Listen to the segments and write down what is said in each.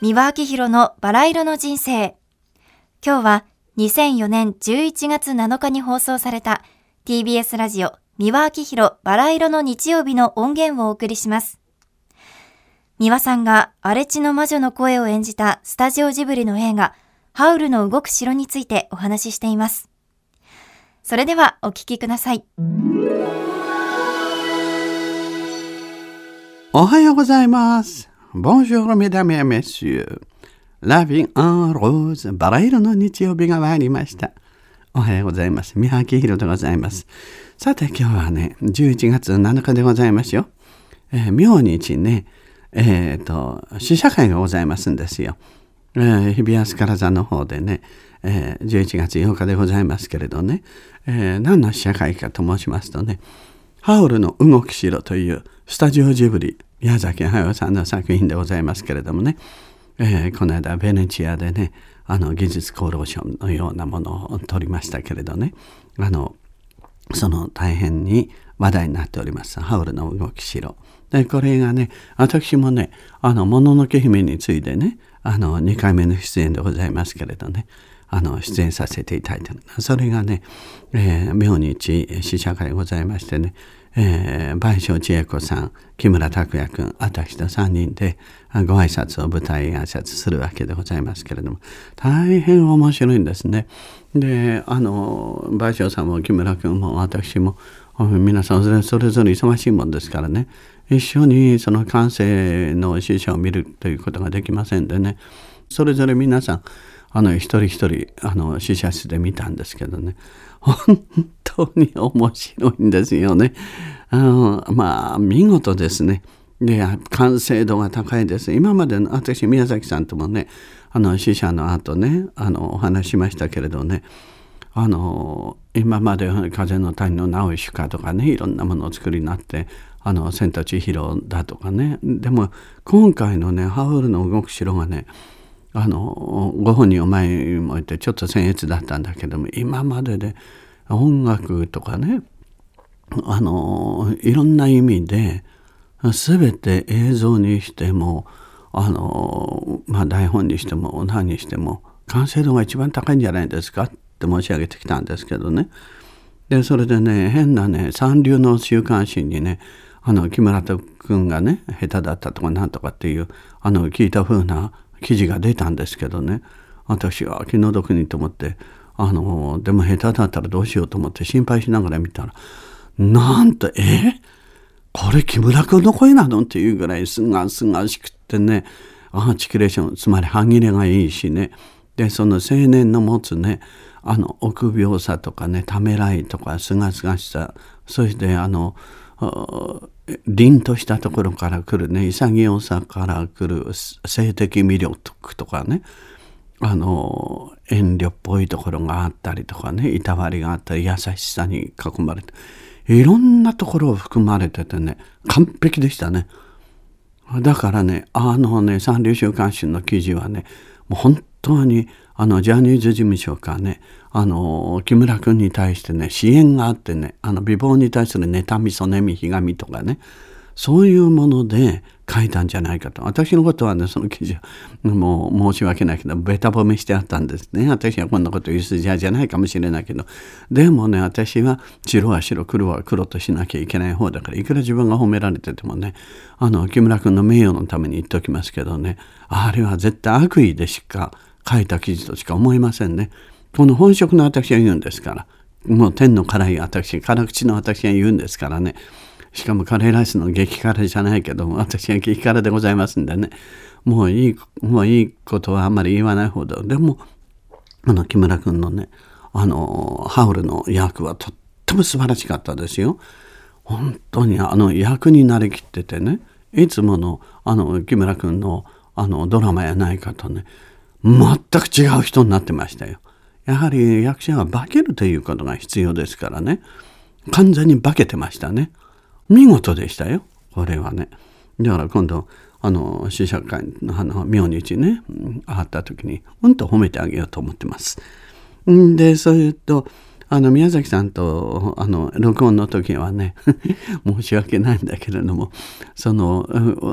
三輪明宏のバラ色の人生。今日は2004年11月7日に放送された TBS ラジオ三輪明宏バラ色の日曜日の音源をお送りします。三輪さんが荒れ地の魔女の声を演じたスタジオジブリの映画ハウルの動く城についてお話ししています。それではお聞きください。おはようございます。Bonjour, mesdames et messieurs. La vie en rose. バラ色の日曜日が参りました。おはようございます。三宅宏でございます。さて今日はね、11月7日でございますよ。えー、明日ね、えっ、ー、と、試写会がございますんですよ。えー、日比谷スカラ座の方でね、えー、11月8日でございますけれどね、えー、何の試写会かと申しますとね、ハウルの動きしろというスタジオジブリ宮崎駿さんの作品でございますけれどもね、えー、この間ベネチアでねあの技術功労賞のようなものを取りましたけれどね。あのその大変に話題になっておりますハウルの動きしろ。でこれがね私もねあのもののけ姫についてねあの2回目の出演でございますけれどね。あの出演させていただいてそれがね、えー、明日試写会ございましてねえー、倍賞千恵子さん、木村拓哉君、私と3人でご挨拶を舞台挨拶するわけでございますけれども、大変面白いんですね。で、あの、倍賞さんも木村君も私も、皆さんそれぞれ忙しいもんですからね、一緒にその完成の試写を見るということができませんでね、それぞれ皆さん、あの、一人一人、あの、試写室で見たんですけどね、本当に面白いんですよね。あのまあ見事ですね。で完成度が高いです。今までの私宮崎さんともねあの死者の後ねあのお話しましたけれどねあの今まで「風の谷の直しか」とかねいろんなものを作りになって「あの千と千尋」だとかねでも今回のね「ハウルの動く城」がねあのご本人を前にもいてちょっと僭越だったんだけども今までで音楽とかねあのいろんな意味で全て映像にしてもあの、まあ、台本にしても何にしても完成度が一番高いんじゃないですかって申し上げてきたんですけどね。でそれでね変なね三流の週刊誌にねあの木村君がね下手だったとかなんとかっていうあの聞いた風な記事が出たんですけどね。私は気の毒にと思ってあのでも下手だったらどうしようと思って心配しながら見たらなんとえ？これ木村君の声なの？っていうぐらいすがすがしくってね。アーチキュレーションつまり歯切れがいいしね。でその青年の持つねあの臆病さとかねためらいとかすがすがしさ。そしてあの凛としたところから来るね。潔さから来る性的魅力とかね。あの遠慮っぽいところがあったりとかね。いたわりがあったり優しさに囲まれて。いろんなところを含まれててね完璧でしたね。だからねあのね三流週刊誌の記事はねもう本当にあのジャニーズ事務所かねあの木村君に対してね支援があってねあの美貌に対する妬みそねみひがみとかねそういうもので書いたんじゃないかと。私のことはね、その記事は、もう申し訳ないけど、べた褒めしてあったんですね。私はこんなこと言う筋合いじゃないかもしれないけど、でもね、私は白は白、黒は黒としなきゃいけない方だから、いくら自分が褒められててもね、あの、木村君の名誉のために言っておきますけどね、あれは絶対悪意でしか書いた記事としか思いませんね。この本職の私が言うんですから、もう天の辛い私、辛口の私が言うんですからね、しかもカレーライスの激辛じゃないけども私は激辛でございますんでねもういいもういいことはあんまり言わないほどでもあの木村君のねあのハウルの役はとっても素晴らしかったですよ。本当にあの役になりきっててねいつものあの木村君のあのドラマやないかとね全く違う人になってましたよ。やはり役者は化けるということが必要ですからね完全に化けてましたね。見事でしたよこれはねだから今度あの試写会のあの明日ね会った時にうんと褒めてあげようと思ってます。んでそういうとあの、宮崎さんと、あの、録音の時はね、申し訳ないんだけれども、その、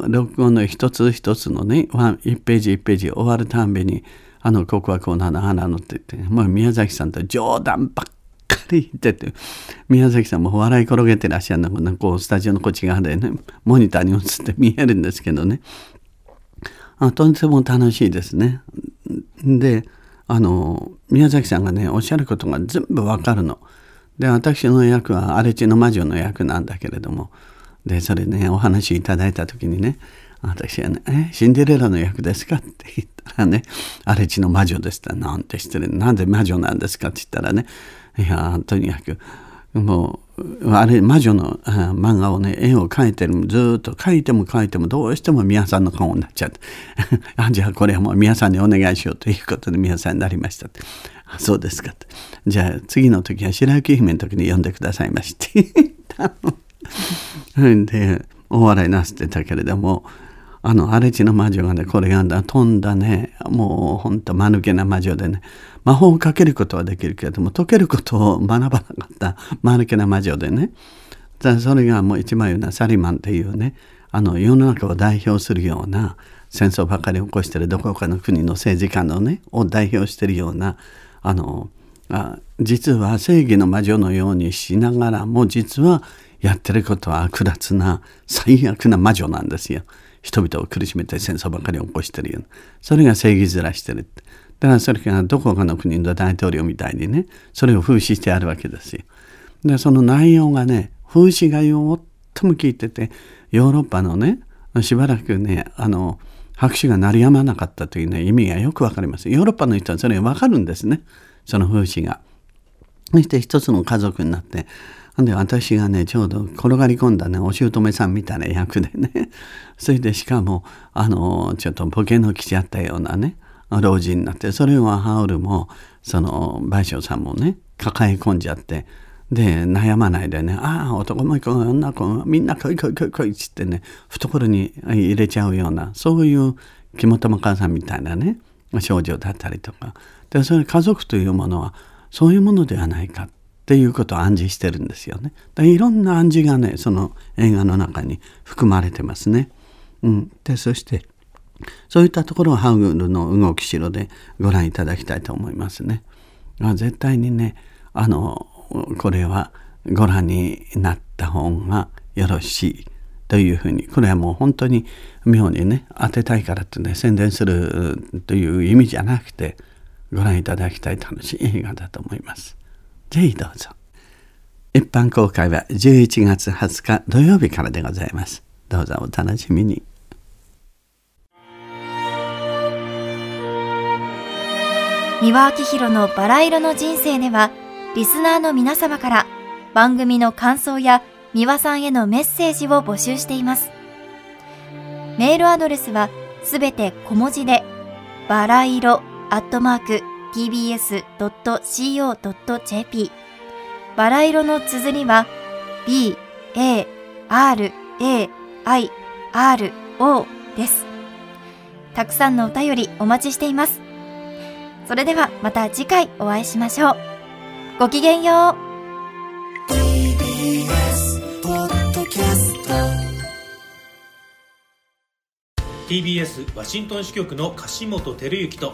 録音の一つ一つのね、1ページ1ページ終わるたんびに、あの、ここはこうなの、あなって言って、もう宮崎さんと冗談ばっかり言ってて、宮崎さんも笑い転げてらっしゃるのが、こう、スタジオのこっち側でね、モニターに映って見えるんですけどね、あとても楽しいですね。で、あの、宮崎さんがね、おっしゃることが全部わかるの。で、私の役は荒地の魔女の役なんだけれども、で、それね、お話いただいた時にね、私はね、シンデレラの役ですかって言ったらね、荒地の魔女ですって、なんて失礼、なんで魔女なんですかって言ったらね、いや、とにかく、もう、あれ、魔女の漫画をね、絵を描いてる、ずっと描いても描いても、どうしても宮さんの顔になっちゃって、あじゃあこれはもう宮さんにお願いしようということで宮さんになりましたって。あそうですかって。じゃあ次の時は白雪姫の時に呼んでくださいまして。で、お笑いなすってたけれども、あの荒地の魔女がねこれが飛んだね。もうほんと間抜けな魔女でね。魔法をかけることはできるけれども解けることを学ばなかった。間抜けな魔女でね。それがもう一番言うのはサリマンっていうねあの世の中を代表するような戦争ばかり起こしてるどこかの国の政治家のねを代表してるようなあのあ実は正義の魔女のようにしながらも実はやってることは悪辣な最悪な魔女なんですよ。人々を苦しめて戦争ばかり起こしてるような。それが正義面してるだからそれがどこかの国の大統領みたいにねそれを風刺してあるわけですよ。でその内容がね風刺がよっとも聞いててヨーロッパのねしばらくねあの拍手が鳴りやまなかったというね意味がよくわかります。ヨーロッパの人はそれがわかるんですね。その風刺が。そして一つの家族になってで私がねちょうど転がり込んだねお姑さんみたいな役でね。それでしかもあのちょっとボケの来ちゃったようなね老人になってそれをハウルもその賠償さんもね抱え込んじゃってで悩まないでねああ男も子女子みんな来い来い来い来いっつってね懐に入れちゃうようなそういう肝玉母さんみたいなね少女だったりとか。でそれ家族というものはそういうものではないかっっていうことを暗示してるんですよね。いろんな暗示がねその映画の中に含まれてますね。うん、でそしてそういったところをハウグルの動きしろでご覧いただきたいと思いますね。絶対にねあのこれはご覧になった方がよろしいというふうにこれはもう本当に妙にね当てたいからってね宣伝するという意味じゃなくてご覧いただきたい楽しい映画だと思います。ぜひどうぞ。一般公開は11月20日土曜日からでございます。どうぞお楽しみに。三輪明宏のバラ色の人生では、リスナーの皆様から番組の感想や三輪さんへのメッセージを募集しています。メールアドレスはすべて小文字で、バラ色アットマーク tbs.co.jp バラ色の綴りは b, a, r, a, i, r, o です。たくさんのお便りお待ちしています。それではまた次回お会いしましょう。ごきげんよう。TBS ワシントン支局の樫本照之と